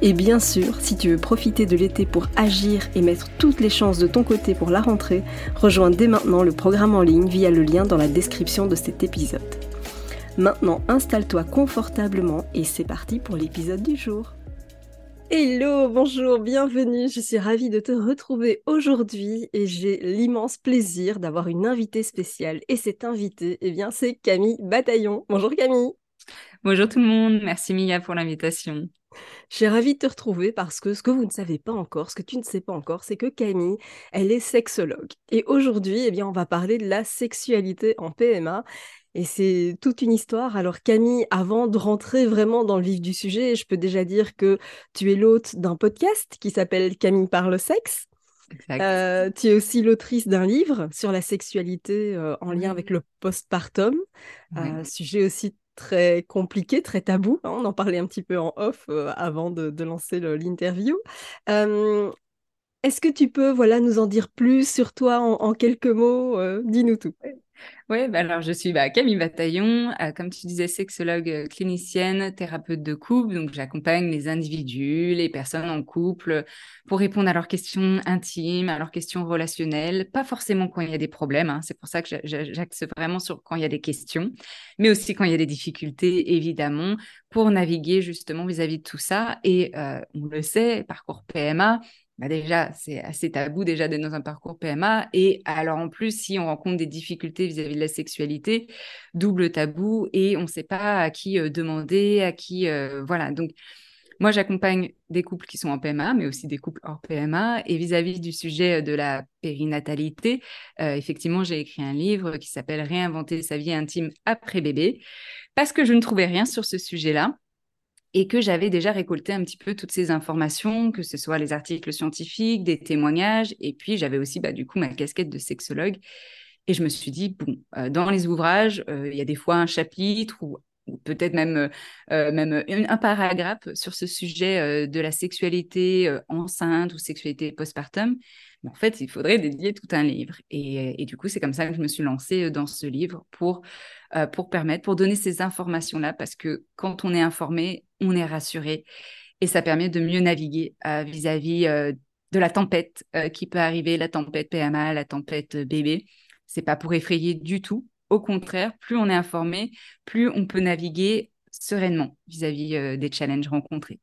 Et bien sûr, si tu veux profiter de l'été pour agir et mettre toutes les chances de ton côté pour la rentrée, rejoins dès maintenant le programme en ligne via le lien dans la description de cet épisode. Maintenant, installe-toi confortablement et c'est parti pour l'épisode du jour. Hello, bonjour, bienvenue. Je suis ravie de te retrouver aujourd'hui et j'ai l'immense plaisir d'avoir une invitée spéciale. Et cette invitée, eh bien, c'est Camille Bataillon. Bonjour Camille. Bonjour tout le monde, merci Mia pour l'invitation. Je suis ravie de te retrouver parce que ce que vous ne savez pas encore, ce que tu ne sais pas encore, c'est que Camille, elle est sexologue. Et aujourd'hui, eh bien, on va parler de la sexualité en PMA. Et c'est toute une histoire. Alors Camille, avant de rentrer vraiment dans le vif du sujet, je peux déjà dire que tu es l'hôte d'un podcast qui s'appelle Camille parle sexe. Euh, tu es aussi l'autrice d'un livre sur la sexualité euh, en lien avec le postpartum, euh, sujet aussi très compliqué, très tabou. Hein, on en parlait un petit peu en off euh, avant de, lancer l'interview. Est-ce que tu peux voilà, nous en dire plus sur toi en, quelques mots euh, Dis-nous tout. Oui, bah alors je suis bah, Camille Bataillon, euh, comme tu disais, sexologue euh, clinicienne, thérapeute de couple. Donc j'accompagne les individus, les personnes en couple pour répondre à leurs questions intimes, à leurs questions relationnelles. Pas forcément quand il y a des problèmes, hein. c'est pour ça que j'axe vraiment sur quand il y a des questions, mais aussi quand il y a des difficultés, évidemment, pour naviguer justement vis-à-vis de tout ça. Et on le sait, parcours PMA, bah déjà, c'est assez tabou déjà d'être dans un parcours PMA. Et alors en plus, si on rencontre des difficultés vis-à-vis de la sexualité, double tabou et on ne sait pas à qui euh, demander, à qui... Euh, voilà, donc moi j'accompagne des couples qui sont en PMA, mais aussi des couples hors PMA. Et vis-à-vis du sujet de la périnatalité, euh, effectivement, j'ai écrit un livre qui s'appelle Réinventer sa vie intime après bébé, parce que je ne trouvais rien sur ce sujet-là et que j'avais déjà récolté un petit peu toutes ces informations, que ce soit les articles scientifiques, des témoignages, et puis j'avais aussi bah, du coup ma casquette de sexologue. Et je me suis dit, bon, euh, dans les ouvrages, euh, il y a des fois un chapitre ou, peut-être même, euh, même un, paragraphe sur ce sujet de la sexualité enceinte ou sexualité postpartum. Mais en fait, il faudrait dédier tout un livre. Et, et du coup, c'est comme ça que je me suis lancée dans ce livre pour, pour permettre, pour donner ces informations-là, parce que quand on est informé, on est rassuré et ça permet de mieux naviguer euh, vis-à-vis euh, de la tempête euh, qui peut arriver, la tempête PMA, la tempête bébé. C'est pas pour effrayer du tout. Au contraire, plus on est informé, plus on peut naviguer sereinement vis-à-vis des challenges rencontrés.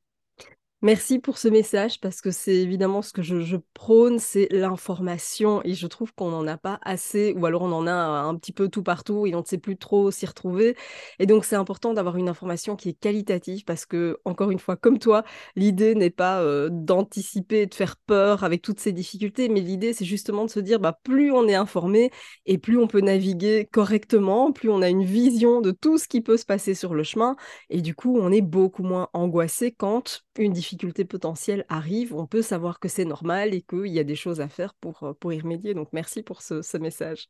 Merci pour ce message parce que c'est évidemment ce que je, prône, c'est l'information et je trouve qu'on n'en a pas assez ou alors on en a un, petit peu tout partout et on ne sait plus trop s'y retrouver. Et donc c'est important d'avoir une information qui est qualitative parce que, encore une fois, comme toi, l'idée n'est pas euh, d'anticiper, de faire peur avec toutes ces difficultés, mais l'idée c'est justement de se dire bah, plus on est informé et plus on peut naviguer correctement, plus on a une vision de tout ce qui peut se passer sur le chemin et du coup on est beaucoup moins angoissé quand une difficulté difficultés potentielles arrivent, on peut savoir que c'est normal et qu'il y a des choses à faire pour, euh, pour y remédier. Donc merci pour ce, message.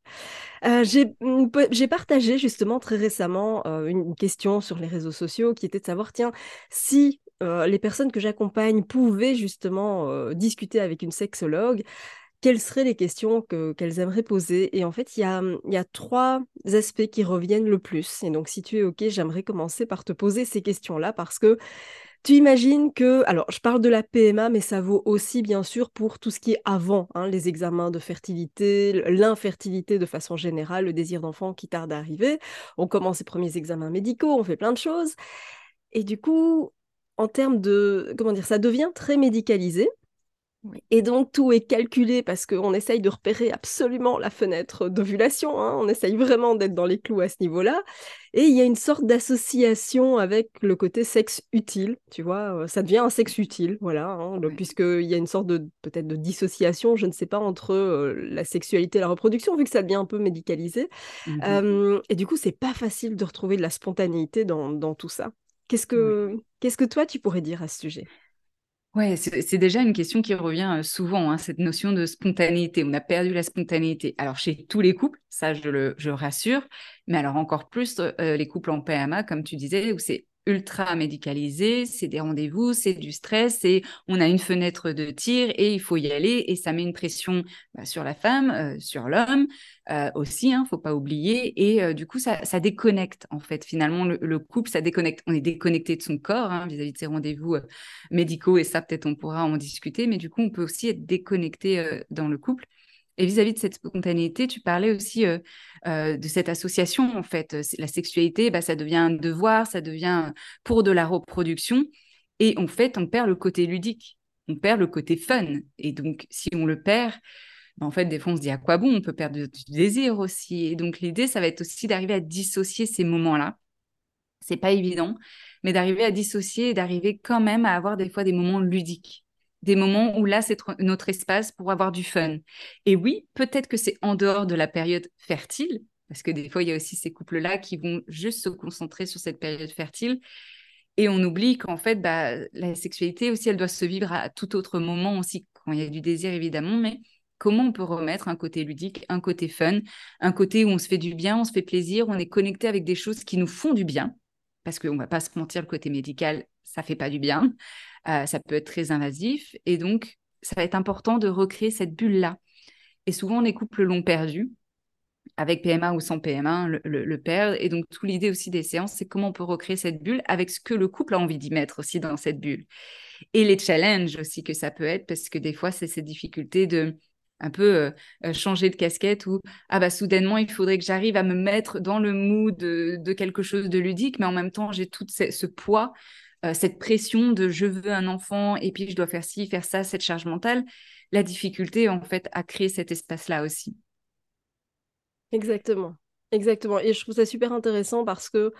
Euh, j'ai partagé justement très récemment euh, une question sur les réseaux sociaux qui était de savoir, tiens, si les personnes que j'accompagne pouvaient justement discuter avec une sexologue, quelles seraient les questions qu'elles aimeraient poser? Et en fait, il y a, y a, trois aspects qui reviennent le plus. Et donc, si tu es OK, j'aimerais commencer par te poser ces questions-là parce que tu imagines que, alors je parle de la PMA, mais ça vaut aussi bien sûr pour tout ce qui est avant, hein, les examens de fertilité, l'infertilité de façon générale, le désir d'enfant qui tarde à arriver. On commence les premiers examens médicaux, on fait plein de choses. Et du coup, en termes de, comment dire, ça devient très médicalisé. Et donc, tout est calculé parce qu'on essaye de repérer absolument la fenêtre d'ovulation. Hein. On essaye vraiment d'être dans les clous à ce niveau-là. Et il y a une sorte d'association avec le côté sexe utile. Tu vois, euh, ça devient un sexe utile, voilà. Hein, Puisqu'il y a une sorte de, peut-être de dissociation, je ne sais pas, entre euh, la sexualité et la reproduction, vu que ça devient un peu médicalisé. Mmh et du coup, c'est pas facile de retrouver de la spontanéité dans, dans tout ça. Qu'est-ce que, qu'est-ce que toi, tu pourrais dire à ce sujet? Ouais, c'est déjà une question qui revient souvent, hein, cette notion de spontanéité. On a perdu la spontanéité. Alors, chez tous les couples, ça, je le je rassure, mais alors encore plus les couples en PMA, comme tu disais, où c'est ultra médicalisé, c'est des rendez-vous, c'est du stress, et on a une fenêtre de tir et il faut y aller et ça met une pression bah, sur la femme, euh, sur l'homme euh, aussi, hein, faut pas oublier. Et euh, du coup, ça, déconnecte en fait. Finalement, le, couple, ça déconnecte. On est déconnecté de son corps hein, vis-à-vis de ses rendez-vous médicaux et ça, peut-être, on pourra en discuter. Mais du coup, on peut aussi être déconnecté dans le couple. Et vis-à-vis de cette spontanéité, tu parlais aussi euh, euh, de cette association, en fait. La sexualité, bah, ça devient un devoir, ça devient pour de la reproduction. Et en fait, on perd le côté ludique, on perd le côté fun. Et donc, si on le perd, bah, en fait, des fois, on se dit à quoi bon? On peut perdre du désir aussi. Et donc, l'idée, ça va être aussi d'arriver à dissocier ces moments-là. C'est pas évident, mais d'arriver à dissocier et d'arriver quand même à avoir des fois des moments ludiques des moments où là, c'est notre espace pour avoir du fun. Et oui, peut-être que c'est en dehors de la période fertile, parce que des fois, il y a aussi ces couples-là qui vont juste se concentrer sur cette période fertile. Et on oublie qu'en fait, bah, la sexualité aussi, elle doit se vivre à tout autre moment aussi, quand il y a du désir évidemment, mais comment on peut remettre un côté ludique, un côté fun, un côté où on se fait du bien, on se fait plaisir, on est connecté avec des choses qui nous font du bien, parce qu'on ne va pas se mentir, le côté médical, ça fait pas du bien. Euh, ça peut être très invasif. Et donc, ça va être important de recréer cette bulle-là. Et souvent, les couples l'ont perdu, avec PMA ou sans PMA, le, le, perdre. Et donc, toute l'idée aussi des séances, c'est comment on peut recréer cette bulle avec ce que le couple a envie d'y mettre aussi dans cette bulle. Et les challenges aussi que ça peut être, parce que des fois, c'est ces difficultés de un peu euh, euh, changer de casquette ou ah bah soudainement il faudrait que j'arrive à me mettre dans le mood de, de, quelque chose de ludique mais en même temps j'ai tout ce poids euh, cette pression de je veux un enfant et puis je dois faire ci, faire ça, cette charge mentale, la difficulté en fait à créer cet espace-là aussi. Exactement, exactement. Et je trouve ça super intéressant parce que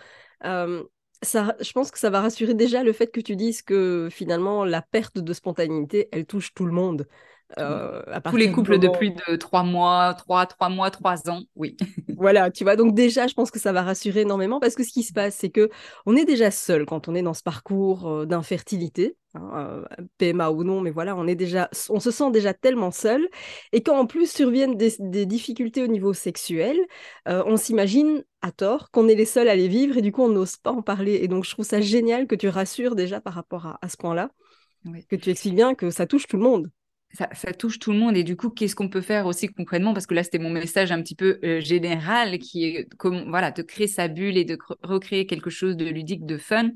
ça, je pense que ça va rassurer déjà le fait que tu dises que finalement la perte de spontanéité, elle touche tout le monde. Euh, Tous les couples de plus de trois mois, trois, trois mois, trois ans, oui. voilà, tu vois, donc déjà, je pense que ça va rassurer énormément parce que ce qui se passe, c'est que on est déjà seul quand on est dans ce parcours euh, d'infertilité, hein, euh, PMA ou non, mais voilà, on est déjà, on se sent déjà tellement seul et quand en plus surviennent des, difficultés au niveau sexuel, on s'imagine à tort qu'on est les seuls à les vivre et du coup on n'ose pas en parler. Et donc je trouve ça génial que tu rassures déjà par rapport à, ce point-là, que tu expliques bien que ça touche tout le monde ça, touche tout le monde. Et du coup, qu'est-ce qu'on peut faire aussi concrètement? Parce que là, c'était mon message un petit peu euh, général, qui est comme, voilà, de créer sa bulle et de recréer quelque chose de ludique, de fun.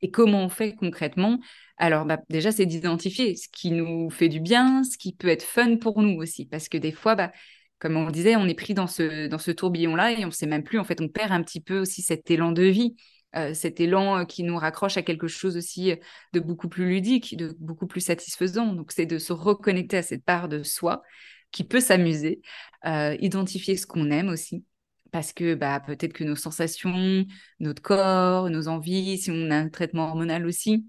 Et comment on fait concrètement? Alors, bah, déjà, c'est d'identifier ce qui nous fait du bien, ce qui peut être fun pour nous aussi. Parce que des fois, bah, comme on disait, on est pris dans ce, dans ce tourbillon-là et on ne sait même plus. En fait, on perd un petit peu aussi cet élan de vie. Euh, cet élan euh, qui nous raccroche à quelque chose aussi euh, de beaucoup plus ludique, de beaucoup plus satisfaisant. Donc, c'est de se reconnecter à cette part de soi qui peut s'amuser, identifier ce qu'on aime aussi. Parce que bah, peut-être que nos sensations, notre corps, nos envies, si on a un traitement hormonal aussi,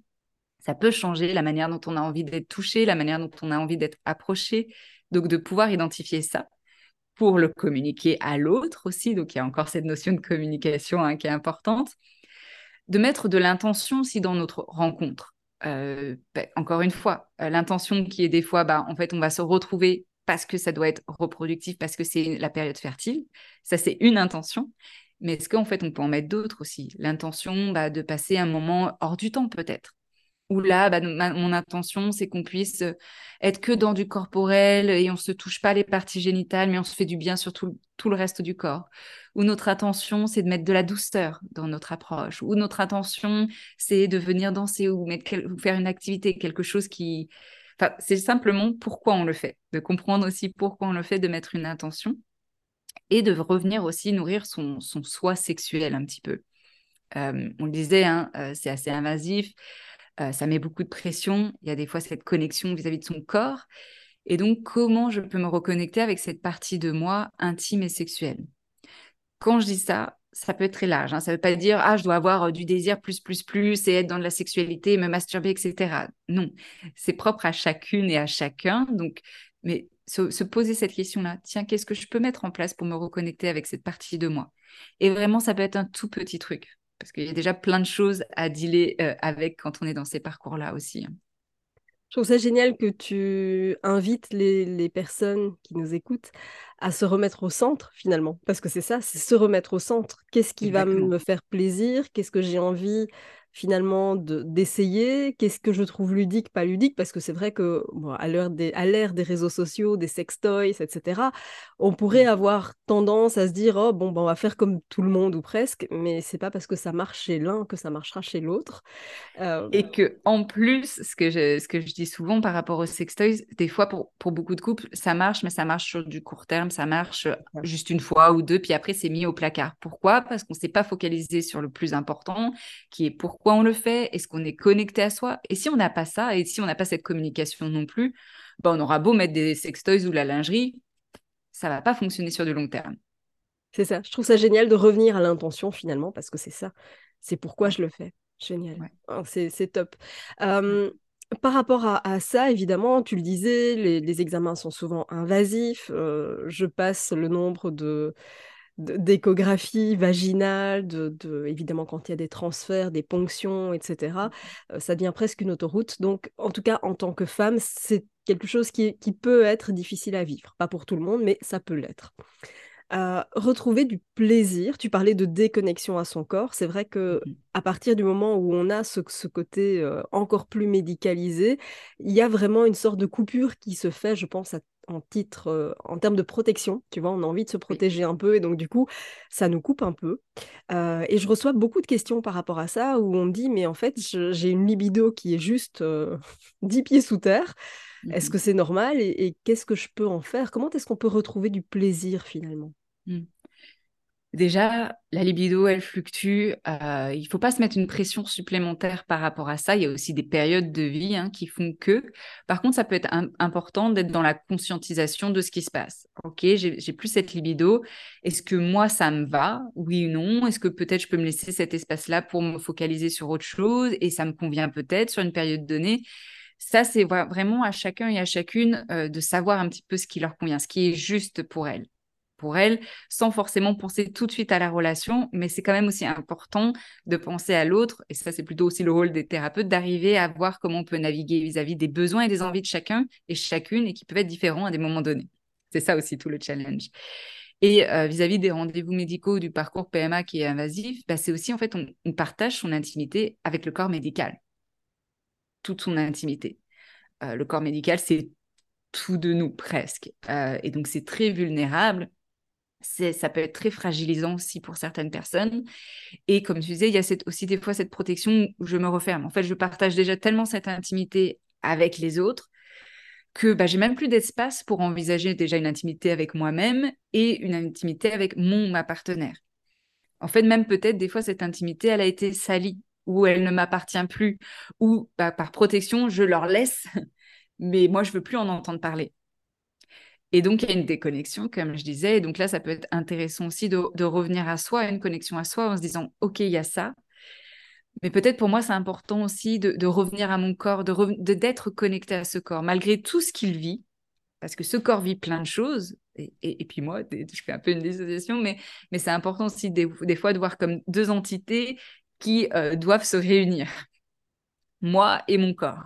ça peut changer la manière dont on a envie d'être touché, la manière dont on a envie d'être approché. Donc, de pouvoir identifier ça pour le communiquer à l'autre aussi. Donc, il y a encore cette notion de communication hein, qui est importante de mettre de l'intention aussi dans notre rencontre. Euh, ben, encore une fois, euh, l'intention qui est des fois, bah, en fait, on va se retrouver parce que ça doit être reproductif, parce que c'est la période fertile. Ça, c'est une intention. Mais est-ce qu'en fait, on peut en mettre d'autres aussi? L'intention bah, de passer un moment hors du temps, peut-être où là, bah, mon intention, c'est qu'on puisse euh, être que dans du corporel et on se touche pas les parties génitales, mais on se fait du bien sur tout, le reste du corps. Ou notre intention, c'est de mettre de la douceur dans notre approche. Ou notre intention, c'est de venir danser ou, faire une activité, quelque chose qui... Enfin, c'est simplement pourquoi on le fait, de comprendre aussi pourquoi on le fait, de mettre une intention et de revenir aussi nourrir son, soi sexuel un petit peu. Euh, on le disait, hein, euh, c'est assez invasif. Ça met beaucoup de pression. Il y a des fois cette connexion vis-à-vis de son corps. Et donc, comment je peux me reconnecter avec cette partie de moi intime et sexuelle? Quand je dis ça, ça peut être très large. Hein. Ça ne veut pas dire ah je dois avoir du désir plus plus plus et être dans de la sexualité, me masturber, etc. Non, c'est propre à chacune et à chacun. Donc, mais se, poser cette question-là, tiens, qu'est-ce que je peux mettre en place pour me reconnecter avec cette partie de moi? Et vraiment, ça peut être un tout petit truc parce qu'il y a déjà plein de choses à dealer euh, avec quand on est dans ces parcours-là aussi. Je trouve ça génial que tu invites les, personnes qui nous écoutent à se remettre au centre finalement, parce que c'est ça, c'est se remettre au centre. Qu'est-ce qui va me faire plaisir? Qu'est-ce que j'ai envie finalement d'essayer Qu'est-ce que je trouve ludique, pas ludique? Parce que c'est vrai que à l'ère des, des réseaux sociaux, des sextoys, etc., on pourrait avoir tendance à se dire oh bon, ben, on va faire comme tout le monde ou presque, mais c'est pas parce que ça marche chez l'un que ça marchera chez l'autre. Euh, Et que en plus, ce que je, ce que je dis souvent par rapport aux sextoys, des fois pour, pour beaucoup de couples, ça marche, mais ça marche sur du court terme, ça marche juste une fois ou deux, puis après c'est mis au placard. Pourquoi? Parce qu'on s'est pas focalisé sur le plus important, qui est pourquoi pourquoi on le fait Est-ce qu'on est connecté à soi Et si on n'a pas ça, et si on n'a pas cette communication non plus, bah, on aura beau mettre des sextoys ou la lingerie, ça va pas fonctionner sur du long terme. C'est ça. Je trouve ça génial de revenir à l'intention finalement, parce que c'est ça. C'est pourquoi je le fais. Génial. Oh, c'est top. par rapport à, ça, évidemment, tu le disais, les, examens sont souvent invasifs. Euh, je passe le nombre de, d'échographie vaginale, de, évidemment quand il y a des transferts, des ponctions, etc. Euh, ça devient presque une autoroute. Donc, en tout cas, en tant que femme, c'est quelque chose qui, qui peut être difficile à vivre. Pas pour tout le monde, mais ça peut l'être. Euh, retrouver du plaisir. Tu parlais de déconnexion à son corps. C'est vrai que mmh à partir du moment où on a ce, ce côté euh, encore plus médicalisé, il y a vraiment une sorte de coupure qui se fait, je pense, en titre, euh, en termes de protection. Tu vois, on a envie de se protéger un peu et donc du coup, ça nous coupe un peu. et je reçois beaucoup de questions par rapport à ça où on me dit, mais en fait, j'ai une libido qui est juste 10 pieds sous terre. Est-ce mmh que c'est normal et, qu'est-ce que je peux en faire? Comment est-ce qu'on peut retrouver du plaisir finalement? Mmh. Déjà, la libido, elle fluctue. Euh, il ne faut pas se mettre une pression supplémentaire par rapport à ça. Il y a aussi des périodes de vie hein, qui font que. Par contre, ça peut être important d'être dans la conscientisation de ce qui se passe. Ok, j'ai plus cette libido. Est-ce que moi, ça me va? Oui ou non? Est-ce que peut-être je peux me laisser cet espace-là pour me focaliser sur autre chose et ça me convient peut-être sur une période donnée? Ça, c'est vraiment à chacun et à chacune euh, de savoir un petit peu ce qui leur convient, ce qui est juste pour elles. Pour elles, sans forcément penser tout de suite à la relation, mais c'est quand même aussi important de penser à l'autre, et ça, c'est plutôt aussi le rôle des thérapeutes, d'arriver à voir comment on peut naviguer vis-à-vis des besoins et des envies de chacun et chacune, et qui peuvent être différents à des moments donnés. C'est ça aussi tout le challenge. Et euh, vis-à-vis des rendez-vous médicaux du parcours PMA qui est invasif, bah, c'est aussi en fait on partage son intimité avec le corps médical toute son intimité. Euh, le corps médical, c'est tout de nous presque. Euh, et donc, c'est très vulnérable. Ça peut être très fragilisant aussi pour certaines personnes. Et comme tu disais, il y a aussi des fois cette protection où je me referme. En fait, je partage déjà tellement cette intimité avec les autres que bah, j'ai même plus d'espace pour envisager déjà une intimité avec moi-même et une intimité avec mon ma partenaire. En fait, même peut-être des fois cette intimité, elle a été salie ou elle ne m'appartient plus, ou bah, par protection, je leur laisse, mais moi, je veux plus en entendre parler. Et donc, il y a une déconnexion, comme je disais. Et donc là, ça peut être intéressant aussi de, revenir à soi, une connexion à soi, en se disant, OK, il y a ça. Mais peut-être pour moi, c'est important aussi de, revenir à mon corps, de d'être connecté à ce corps, malgré tout ce qu'il vit, parce que ce corps vit plein de choses. Et, puis moi, je fais un peu une dissociation, mais, mais c'est important aussi des, fois de voir comme deux entités qui euh, doivent se réunir, moi et mon corps.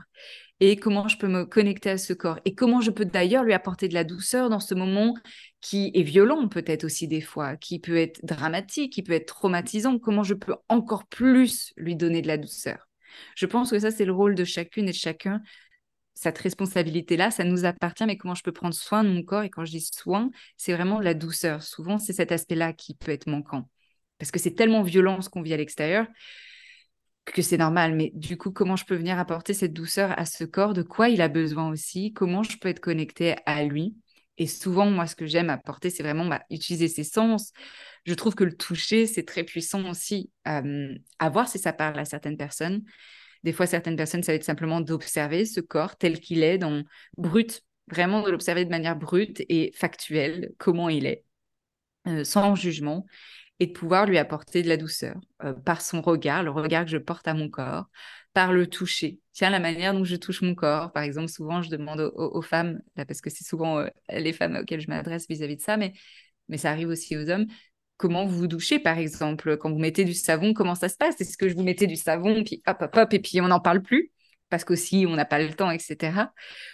Et comment je peux me connecter à ce corps et comment je peux d'ailleurs lui apporter de la douceur dans ce moment qui est violent peut-être aussi des fois, qui peut être dramatique, qui peut être traumatisant, comment je peux encore plus lui donner de la douceur? Je pense que ça, c'est le rôle de chacune et de chacun. Cette responsabilité-là, ça nous appartient, mais comment je peux prendre soin de mon corps? Et quand je dis soin, c'est vraiment la douceur. Souvent, c'est cet aspect-là qui peut être manquant parce que c'est tellement violent ce qu'on vit à l'extérieur que c'est normal. Mais du coup, comment je peux venir apporter cette douceur à ce corps? De quoi il a besoin aussi? Comment je peux être connectée à lui? Et souvent, moi, ce que j'aime apporter, c'est vraiment bah, utiliser ses sens. Je trouve que le toucher, c'est très puissant aussi. à voir si ça parle à certaines personnes. Des fois, certaines personnes, ça va être simplement d'observer ce corps tel qu'il est, dans brut, vraiment de l'observer de manière brute et factuelle, comment il est, euh, sans jugement, et de pouvoir lui apporter de la douceur euh, par son regard, le regard que je porte à mon corps, par le toucher. Tiens, la manière dont je touche mon corps, par exemple, souvent je demande aux, femmes, parce que c'est souvent euh, les femmes auxquelles je m'adresse vis-à-vis de ça, mais, mais ça arrive aussi aux hommes, comment vous vous douchez, par exemple, quand vous mettez du savon, comment ça se passe? Est-ce que je vous mettais du savon, puis hop, hop, hop, et puis on n'en parle plus? Parce qu'aussi on n'a pas le temps, etc.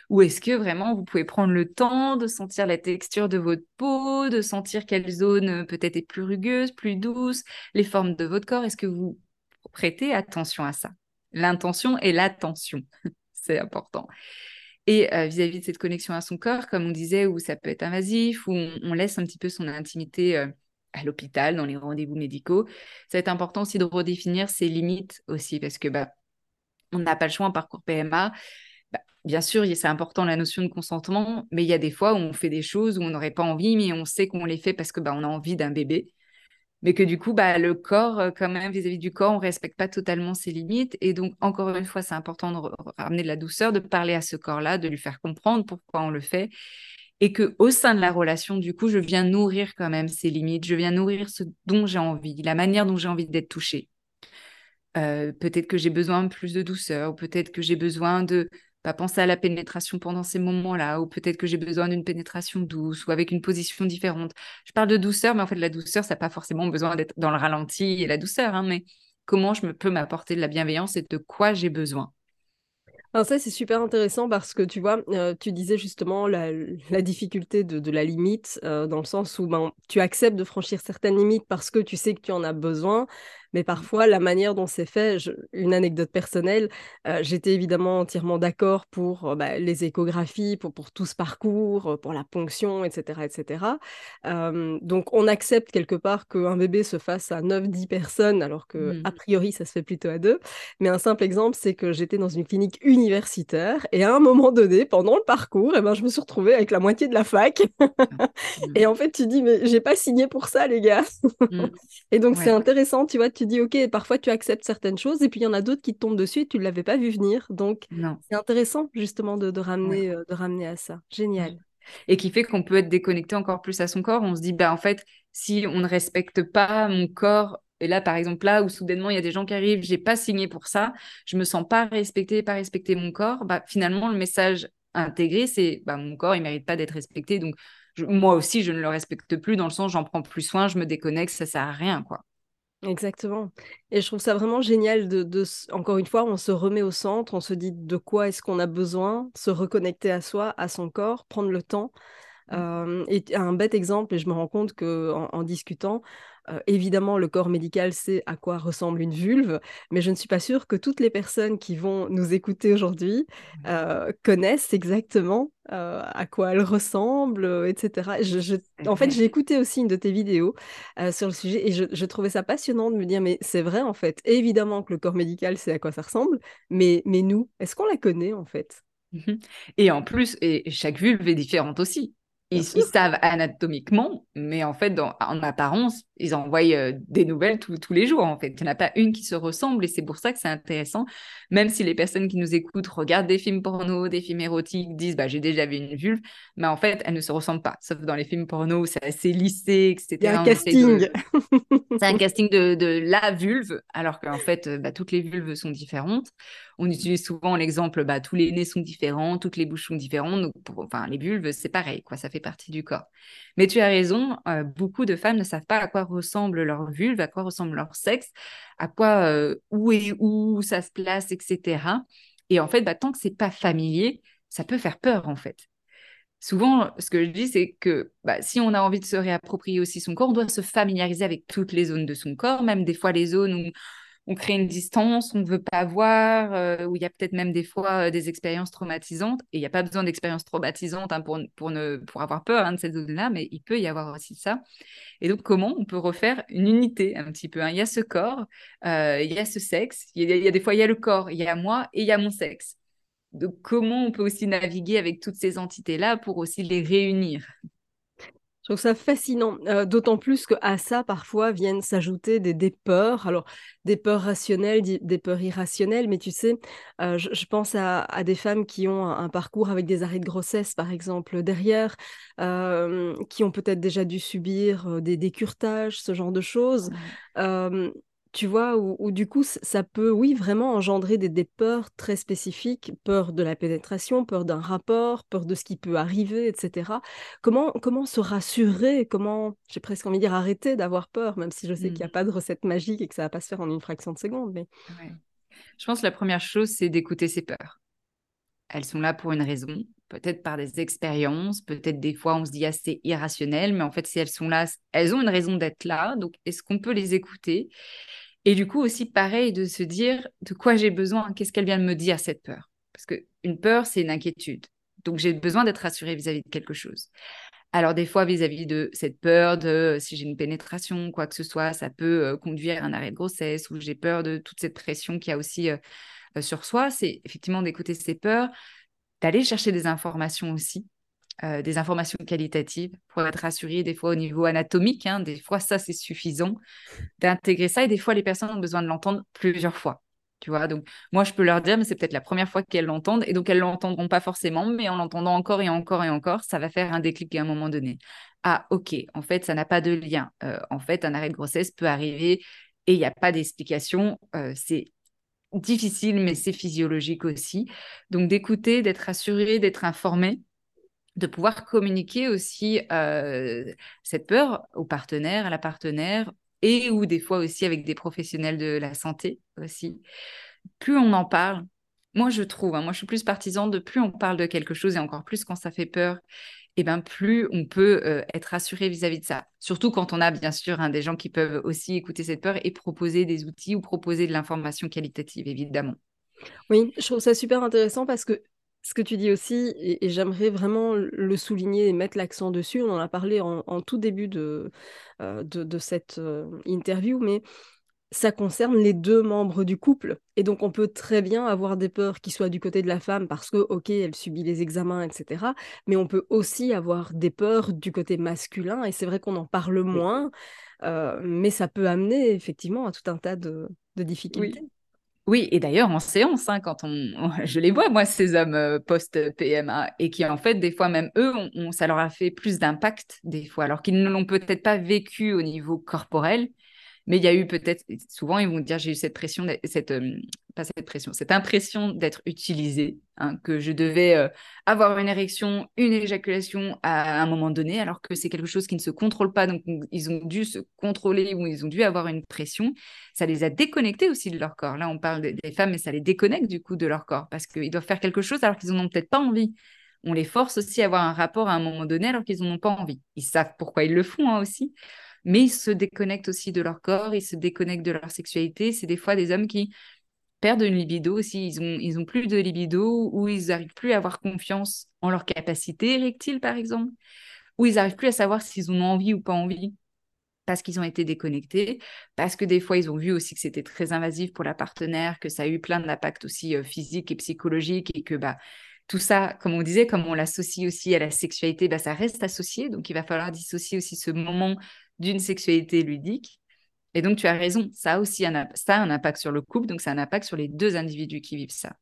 Ou est-ce que vraiment vous pouvez prendre le temps de sentir la texture de votre peau, de sentir quelle zone euh, peut-être est plus rugueuse, plus douce, les formes de votre corps? Est-ce que vous prêtez attention à ça? L'intention et l'attention, c'est important. Et euh, vis-à-vis de cette connexion à son corps, comme on disait, où ça peut être invasif, où on, laisse un petit peu son intimité euh, à l'hôpital, dans les rendez-vous médicaux. Ça va être important aussi de redéfinir ses limites aussi, parce que bah, on n'a pas le choix en parcours PMA. Bah, bien sûr, c'est important la notion de consentement, mais il y a des fois où on fait des choses où on n'aurait pas envie, mais on sait qu'on les fait parce que bah, a envie d'un bébé. Mais que du coup, bah, le corps, euh, quand même, vis-à-vis du corps, on ne respecte pas totalement ses limites. Et donc, encore une fois, c'est important de ramener de la douceur, de parler à ce corps-là, de lui faire comprendre pourquoi on le fait et que au sein de la relation, du coup, je viens nourrir quand même ces limites, je viens nourrir ce dont j'ai envie, la manière dont j'ai envie d'être touchée. Euh, peut-être que j'ai besoin de plus de douceur, ou peut-être que j'ai besoin de pas penser à la pénétration pendant ces moments-là, ou peut-être que j'ai besoin d'une pénétration douce ou avec une position différente. Je parle de douceur, mais en fait, la douceur, ça n'a pas forcément besoin d'être dans le ralenti et la douceur, hein, mais comment je peux m'apporter de la bienveillance et de quoi j'ai besoin? Alors ça, c'est super intéressant parce que tu vois, euh, tu disais justement la, difficulté de, la limite, euh, dans le sens où ben, tu acceptes de franchir certaines limites parce que tu sais que tu en as besoin, mais mmh. parfois la manière dont c'est fait, une anecdote personnelle, euh, j'étais évidemment entièrement d'accord pour euh, bah, les échographies, pour, pour tout ce parcours, euh, pour la ponction, etc. etc. donc on accepte quelque part qu'un bébé se fasse à 9-10 personnes, alors que a mmh. priori ça se fait plutôt à deux. Mais un simple exemple, c'est que j'étais dans une clinique universitaire et à un moment donné, pendant le parcours, et eh ben, je me suis retrouvée avec la moitié de la fac. et en fait, tu dis, mais j'ai pas signé pour ça, les gars. Mmh. et donc c'est intéressant, tu vois, tu dis, OK, parfois tu acceptes certaines choses, et puis il y en a d'autres qui te tombent dessus et tu ne l'avais pas vu venir. Donc, c'est intéressant justement de, ramener, euh, de ramener à ça. Génial. Et qui fait qu'on peut être déconnecté encore plus à son corps. On se dit, bah, en fait, si on ne respecte pas mon corps, et là, par exemple, là où soudainement il y a des gens qui arrivent, j'ai pas signé pour ça, je me sens pas respecté, pas respecter mon corps, bah, finalement, le message intégré, c'est bah, mon corps, il mérite pas d'être respecté. Donc, moi aussi, je ne le respecte plus dans le sens, j'en prends plus soin, je me déconnecte, ça sert à rien, quoi. Exactement. Et je trouve ça vraiment génial de, encore une fois, on se remet au centre, on se dit de quoi est-ce qu'on a besoin, se reconnecter à soi, à son corps, prendre le temps. Mmh. et un bête exemple, et je me rends compte que en discutant, euh, évidemment, le corps médical sait à quoi ressemble une vulve, mais je ne suis pas sûre que toutes les personnes qui vont nous écouter aujourd'hui euh, connaissent exactement euh, à quoi elle ressemble, etc. en fait, j'ai écouté aussi une de tes vidéos sur le sujet et je, trouvais ça passionnant de me dire, mais c'est vrai en fait, évidemment que le corps médical sait à quoi ça ressemble, mais, mais nous, est-ce qu'on la connaît en fait? Mmh et en plus, et chaque vulve est différente aussi. Ils, savent anatomiquement, mais en fait, en apparence, ils envoient euh, des nouvelles tous les jours. En fait, il n'y en a pas une qui se ressemble et c'est pour ça que c'est intéressant. Même si les personnes qui nous écoutent regardent des films porno, des films érotiques, disent bah, j'ai déjà vu une vulve, mais en fait, elles ne se ressemblent pas. Sauf dans les films porno où c'est assez lissé, etc. Il y a un casting. C'est un casting de, la vulve, alors qu'en fait, bah, toutes les vulves sont différentes. On utilise souvent l'exemple, bah, tous les nez sont différents, toutes les bouches sont différentes. Donc, enfin, les vulves, c'est pareil, quoi, ça fait partie du corps. Mais tu as raison, euh, beaucoup de femmes ne savent pas à quoi ressemble leur vulve, à quoi ressemble leur sexe, à quoi, euh, où et où ça se place, etc. Et en fait, bah, tant que c'est pas familier, ça peut faire peur, en fait. Souvent, ce que je dis, c'est que bah, si on a envie de se réapproprier aussi son corps, on doit se familiariser avec toutes les zones de son corps, même des fois les zones où on crée une distance, on ne veut pas voir, euh, où il y a peut-être même des fois euh, des expériences traumatisantes. Et il n'y a pas besoin d'expériences traumatisantes hein, pour, pour, ne, pour avoir peur hein, de cette zone-là, mais il peut y avoir aussi ça. Et donc, comment on peut refaire une unité un petit peu hein? Il y a ce corps, euh, il y a ce sexe, il y a, des fois, il y a le corps, il y a moi et il y a mon sexe. Donc, comment on peut aussi naviguer avec toutes ces entités-là pour aussi les réunir? Je trouve ça fascinant, euh, d'autant plus qu'à ça, parfois, viennent s'ajouter des, peurs. Alors, des peurs rationnelles, des peurs irrationnelles, mais tu sais, euh, je, pense à, des femmes qui ont un, parcours avec des arrêts de grossesse, par exemple, derrière, euh, qui ont peut-être déjà dû subir des décurtages, ce genre de choses tu vois, où, du coup, ça peut, oui, vraiment engendrer des, peurs très spécifiques, peur de la pénétration, peur d'un rapport, peur de ce qui peut arriver, etc. Comment, comment se rassurer, comment, j'ai presque envie de dire, arrêter d'avoir peur, même si je sais qu'il n'y a mmh. pas de recette magique et que ça ne va pas se faire en une fraction de seconde. Mais... Je pense que la première chose, c'est d'écouter ses peurs. Elles sont là pour une raison, peut-être par des expériences, peut-être des fois on se dit ah, irrationnel, mais en fait, si elles sont là, elles ont une raison d'être là. Donc, est-ce qu'on peut les écouter? Et du coup aussi pareil de se dire de quoi j'ai besoin, qu'est-ce qu'elle vient de me dire cette peur? Parce qu'une peur, c'est une inquiétude. Donc j'ai besoin d'être rassurée vis-à-vis de quelque chose. Alors des fois vis-à-vis de cette peur de si j'ai une pénétration, quoi que ce soit, ça peut euh, conduire à un arrêt de grossesse ou j'ai peur de toute cette pression qu'il y a aussi euh, sur soi. C'est effectivement d'écouter ces peurs, d'aller chercher des informations aussi. des informations qualitatives pour être rassurée des fois au niveau anatomique. Hein. des fois, ça, c'est suffisant d'intégrer ça. Et des fois, les personnes ont besoin de l'entendre plusieurs fois. Tu vois, donc moi, je peux leur dire, mais c'est peut-être la première fois qu'elles l'entendent. Et donc, elles l'entendront pas forcément, mais en l'entendant encore et encore et encore, ça va faire un déclic à un moment donné. Ah, ok, en fait, ça n'a pas de lien. Euh, en fait, un arrêt de grossesse peut arriver et il n'y a pas d'explication. Euh, c'est difficile, mais c'est physiologique aussi. Donc, d'écouter, d'être assuré, d'être informé de pouvoir communiquer aussi euh, cette peur au partenaire, à la partenaire, et ou des fois aussi avec des professionnels de la santé aussi. Plus on en parle, moi je trouve, hein, moi je suis plus partisan de plus on parle de quelque chose et encore plus quand ça fait peur, et ben plus on peut euh, être rassuré vis-à-vis de ça. Surtout quand on a bien sûr hein, des gens qui peuvent aussi écouter cette peur et proposer des outils ou proposer de l'information qualitative évidemment. Oui, je trouve ça super intéressant parce que ce que tu dis aussi, et, j'aimerais vraiment le souligner et mettre l'accent dessus, on en a parlé en, tout début de, euh, de, cette euh, interview, mais ça concerne les deux membres du couple. Et donc, on peut très bien avoir des peurs qui soient du côté de la femme parce que, OK, elle subit les examens, etc. Mais on peut aussi avoir des peurs du côté masculin. Et c'est vrai qu'on en parle moins, euh, mais ça peut amener effectivement à tout un tas de, difficultés. Oui, et d'ailleurs en séance, hein, quand on, je les vois moi ces hommes euh, post PMA et qui en fait des fois même eux, ça leur a fait plus d'impact des fois, alors qu'ils ne l'ont peut-être pas vécu au niveau corporel, mais il y a eu peut-être, souvent ils vont dire j'ai eu cette pression, cette, euh, pas cette pression, cette impression d'être utilisé, hein, que je devais euh, avoir une érection, une éjaculation à un moment donné, alors que c'est quelque chose qui ne se contrôle pas. Donc ils ont dû se contrôler ou ils ont dû avoir une pression. Ça les a déconnectés aussi de leur corps. Là on parle des, femmes, mais ça les déconnecte du coup de leur corps parce qu'ils doivent faire quelque chose alors qu'ils n'en ont peut-être pas envie. On les force aussi à avoir un rapport à un moment donné alors qu'ils n'en ont pas envie. Ils savent pourquoi ils le font hein, aussi mais ils se déconnectent aussi de leur corps, ils se déconnectent de leur sexualité. C'est des fois des hommes qui perdent une libido aussi, ils ont, ils ont plus de libido, ou ils n'arrivent plus à avoir confiance en leur capacité érectile, par exemple, ou ils n'arrivent plus à savoir s'ils ont envie ou pas envie parce qu'ils ont été déconnectés, parce que des fois ils ont vu aussi que c'était très invasif pour la partenaire, que ça a eu plein d'impacts aussi euh, physiques et psychologiques, et que bah, tout ça, comme on disait, comme on l'associe aussi à la sexualité, bah, ça reste associé, donc il va falloir dissocier aussi ce moment d'une sexualité ludique. Et donc, tu as raison, ça a aussi un, ça un impact sur le couple, donc ça a un impact sur les deux individus qui vivent ça.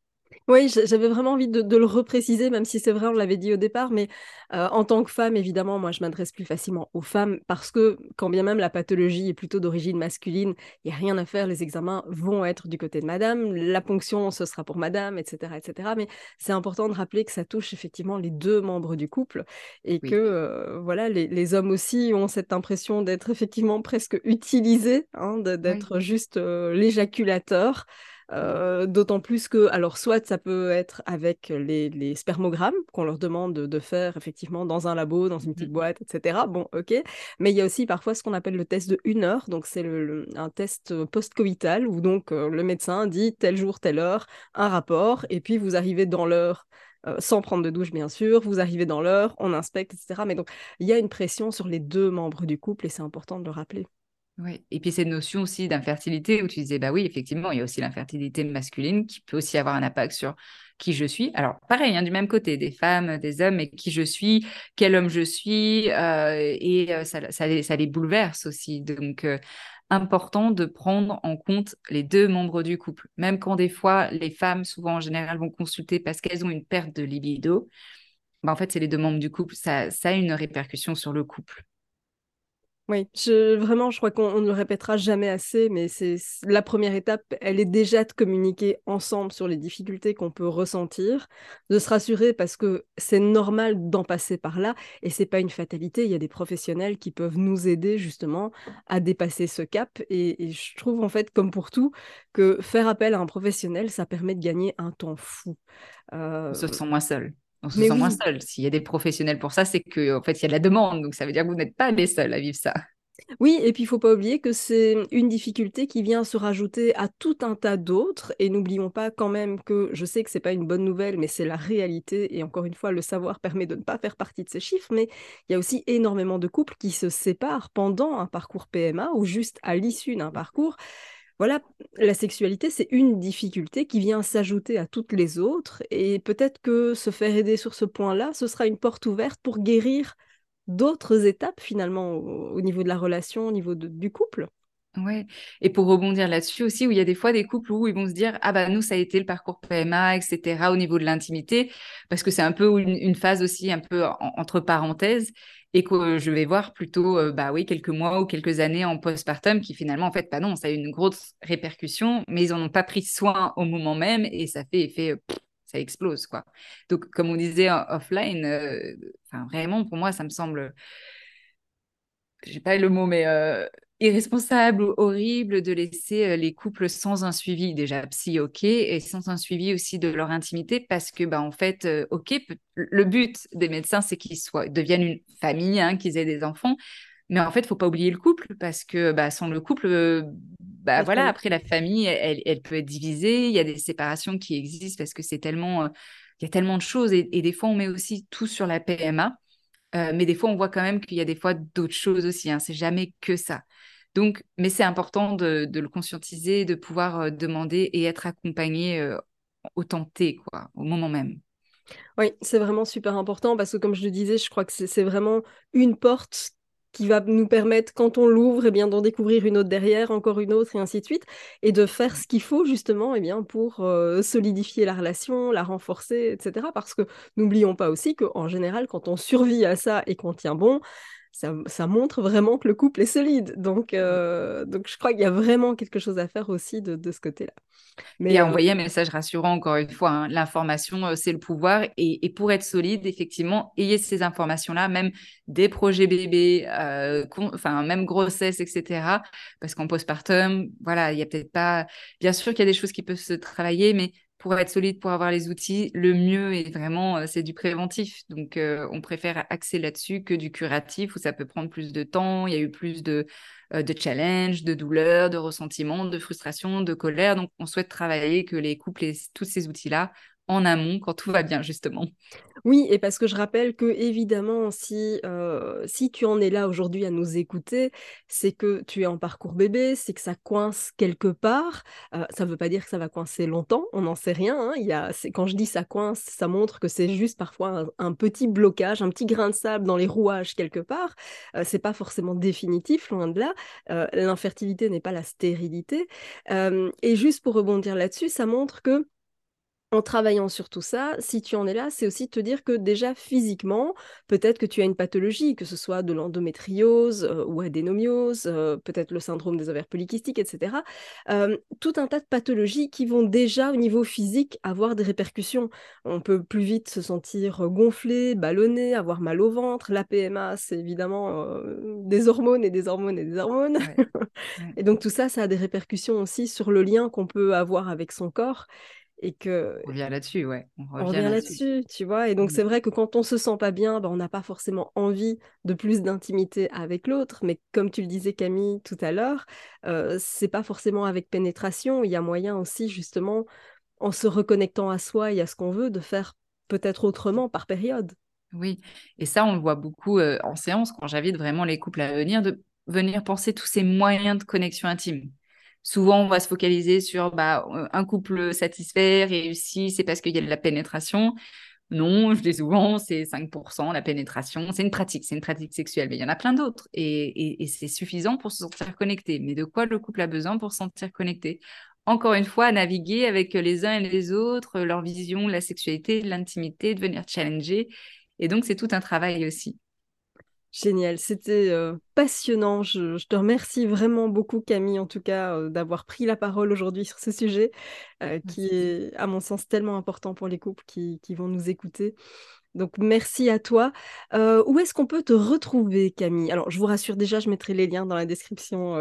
Oui, j'avais vraiment envie de, le repréciser, même si c'est vrai, on l'avait dit au départ, mais euh, en tant que femme, évidemment, moi, je m'adresse plus facilement aux femmes parce que, quand bien même la pathologie est plutôt d'origine masculine, il n'y a rien à faire, les examens vont être du côté de madame, la ponction, ce sera pour madame, etc. etc. Mais c'est important de rappeler que ça touche effectivement les deux membres du couple et que, euh, voilà, les, hommes aussi ont cette impression d'être effectivement presque utilisés, hein, d'être juste euh, l'éjaculateur. Euh, d'autant plus que, alors, soit ça peut être avec les, spermogrammes qu'on leur demande de, faire effectivement dans un labo, dans une petite mmh. boîte, etc. Bon, ok. Mais il y a aussi parfois ce qu'on appelle le test de une heure. Donc, c'est un test post-coital où donc euh, le médecin dit tel jour, telle heure, un rapport, et puis vous arrivez dans l'heure. Euh, sans prendre de douche, bien sûr, vous arrivez dans l'heure, on inspecte, etc. Mais donc, il y a une pression sur les deux membres du couple et c'est important de le rappeler. Oui, et puis cette notion aussi d'infertilité où tu disais, bah oui, effectivement, il y a aussi l'infertilité masculine qui peut aussi avoir un impact sur qui je suis. Alors, pareil, hein, du même côté, des femmes, des hommes, mais qui je suis, quel homme je suis, euh, et euh, ça, ça, les bouleverse aussi. Donc, euh, important de prendre en compte les deux membres du couple. Même quand des fois, les femmes, souvent en général, vont consulter parce qu'elles ont une perte de libido, bah, en fait, c'est les deux membres du couple. Ça, ça a une répercussion sur le couple. Oui, je, vraiment, je crois qu'on ne le répétera jamais assez, mais c'est la première étape, elle est déjà de communiquer ensemble sur les difficultés qu'on peut ressentir, de se rassurer parce que c'est normal d'en passer par là et c'est pas une fatalité. Il y a des professionnels qui peuvent nous aider justement à dépasser ce cap et, je trouve en fait, comme pour tout, que faire appel à un professionnel, ça permet de gagner un temps fou. On se sent moins seul on se sent moins seul. S'il y a des professionnels pour ça, c'est qu'en en fait, il y a de la demande. Donc, ça veut dire que vous n'êtes pas les seuls à vivre ça. Oui, et puis il faut pas oublier que c'est une difficulté qui vient se rajouter à tout un tas d'autres. Et n'oublions pas quand même que je sais que c'est pas une bonne nouvelle, mais c'est la réalité. Et encore une fois, le savoir permet de ne pas faire partie de ces chiffres. Mais il y a aussi énormément de couples qui se séparent pendant un parcours PMA ou juste à l'issue d'un parcours voilà, la sexualité, c'est une difficulté qui vient s'ajouter à toutes les autres. Et peut-être que se faire aider sur ce point-là, ce sera une porte ouverte pour guérir d'autres étapes finalement au, niveau de la relation, au niveau du couple. Ouais. Et pour rebondir là-dessus aussi, où il y a des fois des couples où ils vont se dire ah bah nous ça a été le parcours PMA, etc. au niveau de l'intimité, parce que c'est un peu une, phase aussi un peu entre parenthèses et que je vais voir plutôt bah oui quelques mois ou quelques années en postpartum qui finalement en fait bah non ça a eu une grosse répercussion, mais ils en ont pas pris soin au moment même et ça fait effet ça explose quoi. Donc comme on disait offline, euh, vraiment pour moi ça me semble j'ai pas le mot mais irresponsable ou horrible de laisser euh, les couples sans un suivi déjà psy ok et sans un suivi aussi de leur intimité parce que bah en fait euh, ok le but des médecins c'est qu'ils soient deviennent une famille hein, qu'ils aient des enfants mais en fait faut pas oublier le couple parce que bah, sans le couple euh, bah voilà après la famille elle, elle, peut être divisée il y a des séparations qui existent parce que c'est tellement il y a tellement de choses et, et des fois on met aussi tout sur la PMA mais des fois, on voit quand même qu'il y a des fois d'autres choses aussi. Hein. C'est jamais que ça. Donc, mais c'est important de, le conscientiser, de pouvoir demander et être accompagné au temps T, quoi, au moment même. Oui, c'est vraiment super important parce que comme je le disais, je crois que c'est vraiment une porte qui va nous permettre, quand on l'ouvre, eh bien, d'en découvrir une autre derrière, encore une autre, et ainsi de suite, et de faire ce qu'il faut justement eh bien, pour solidifier la relation, la renforcer, etc. Parce que n'oublions pas aussi qu'en général, quand on survit à ça et qu'on tient bon, ça, montre vraiment que le couple est solide. Donc, euh, donc je crois qu'il y a vraiment quelque chose à faire aussi de, ce côté-là. Mais et envoyer un message rassurant, encore une fois, hein. l'information, euh, c'est le pouvoir. Et, pour être solide, effectivement, ayez ces informations-là, même des projets bébés, euh, enfin, même grossesse, etc. Parce qu'en postpartum, voilà, il y a peut-être pas... Bien sûr qu'il y a des choses qui peuvent se travailler, mais pour être solide, pour avoir les outils, le mieux est vraiment, euh, c'est du préventif. Donc, euh, on préfère axer là-dessus que du curatif où ça peut prendre plus de temps. Il y a eu plus de, euh, de challenges, de douleurs, de ressentiments, de frustration, de colère. Donc, on souhaite travailler que les couples aient tous ces outils-là en amont quand tout va bien, justement. Oui, et parce que je rappelle que, évidemment, si, euh, si tu en es là aujourd'hui à nous écouter, c'est que tu es en parcours bébé, c'est que ça coince quelque part. Euh, ça ne veut pas dire que ça va coincer longtemps, on n'en sait rien. Hein. Il y a, quand je dis ça coince, ça montre que c'est juste parfois un, petit blocage, un petit grain de sable dans les rouages quelque part. Euh, c'est pas forcément définitif, loin de là. Euh, l'infertilité n'est pas la stérilité. et juste pour rebondir là-dessus, ça montre que en travaillant sur tout ça, si tu en es là, c'est aussi te dire que déjà physiquement, peut-être que tu as une pathologie, que ce soit de l'endométriose euh, ou adénomiose, euh, peut-être le syndrome des ovaires polykystiques, etc. Euh, tout un tas de pathologies qui vont déjà au niveau physique avoir des répercussions. On peut plus vite se sentir gonflé, ballonné, avoir mal au ventre. La PMA, c'est évidemment des hormones et des hormones et des hormones. et donc tout ça, ça a des répercussions aussi sur le lien qu'on peut avoir avec son corps et que on revient là-dessus ouais on revient, là-dessus tu vois et donc mmh. c'est vrai que quand on se sent pas bien bah, on n'a pas forcément envie de plus d'intimité avec l'autre mais comme tu le disais Camille tout à l'heure euh, c'est pas forcément avec pénétration il y a moyen aussi justement en se reconnectant à soi et à ce qu'on veut de faire peut-être autrement par période. Oui et ça on le voit beaucoup euh, en séance quand j'invite vraiment les couples à venir de venir penser tous ces moyens de connexion intime Souvent, on va se focaliser sur bah, un couple satisfait, réussi, c'est parce qu'il y a de la pénétration. Non, je dis souvent, c'est 5% la pénétration. C'est une pratique, c'est une pratique sexuelle, mais il y en a plein d'autres. Et, c'est suffisant pour se sentir connecté. Mais de quoi le couple a besoin pour se sentir connecté? Encore une fois, naviguer avec les uns et les autres, leur vision, la sexualité, l'intimité, devenir challenger. Et donc, c'est tout un travail aussi. Génial, c'était euh, passionnant. Je, te remercie vraiment beaucoup, Camille, en tout cas, euh, d'avoir pris la parole aujourd'hui sur ce sujet euh, qui est, à mon sens, tellement important pour les couples qui, vont nous écouter. Donc, merci à toi. où est-ce qu'on peut te retrouver, Camille? Alors, je vous rassure déjà, je mettrai les liens dans la description,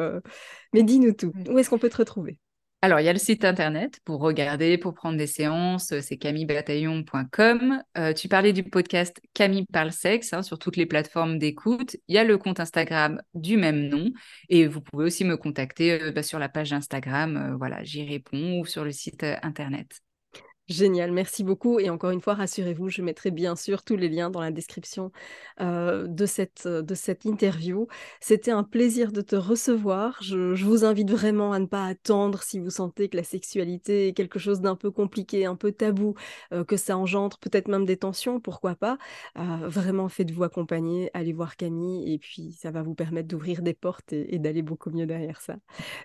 mais dis-nous tout. Où est-ce qu'on peut te retrouver? Alors, il y a le site internet pour regarder, pour prendre des séances, c'est camillebataillon.com. Euh, tu parlais du podcast Camille parle sexe hein, sur toutes les plateformes d'écoute. Il y a le compte Instagram du même nom et vous pouvez aussi me contacter euh, bah, sur la page Instagram. Euh, voilà, j'y réponds ou sur le site internet. Génial, merci beaucoup. Et encore une fois, rassurez-vous, je mettrai bien sûr tous les liens dans la description euh, de, cette, de cette interview. C'était un plaisir de te recevoir. Je, vous invite vraiment à ne pas attendre si vous sentez que la sexualité est quelque chose d'un peu compliqué, un peu tabou, euh, que ça engendre peut-être même des tensions, pourquoi pas. Euh, vraiment, faites-vous accompagner, allez voir Camille et puis ça va vous permettre d'ouvrir des portes et, d'aller beaucoup mieux derrière ça.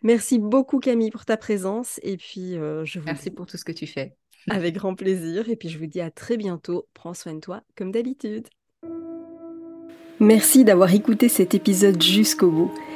Merci beaucoup Camille pour ta présence et puis je vous Merci pour tout ce que tu fais. Avec grand plaisir. Et puis je vous dis à très bientôt. Prends soin de toi comme d'habitude. Merci d'avoir écouté cet épisode jusqu'au bout.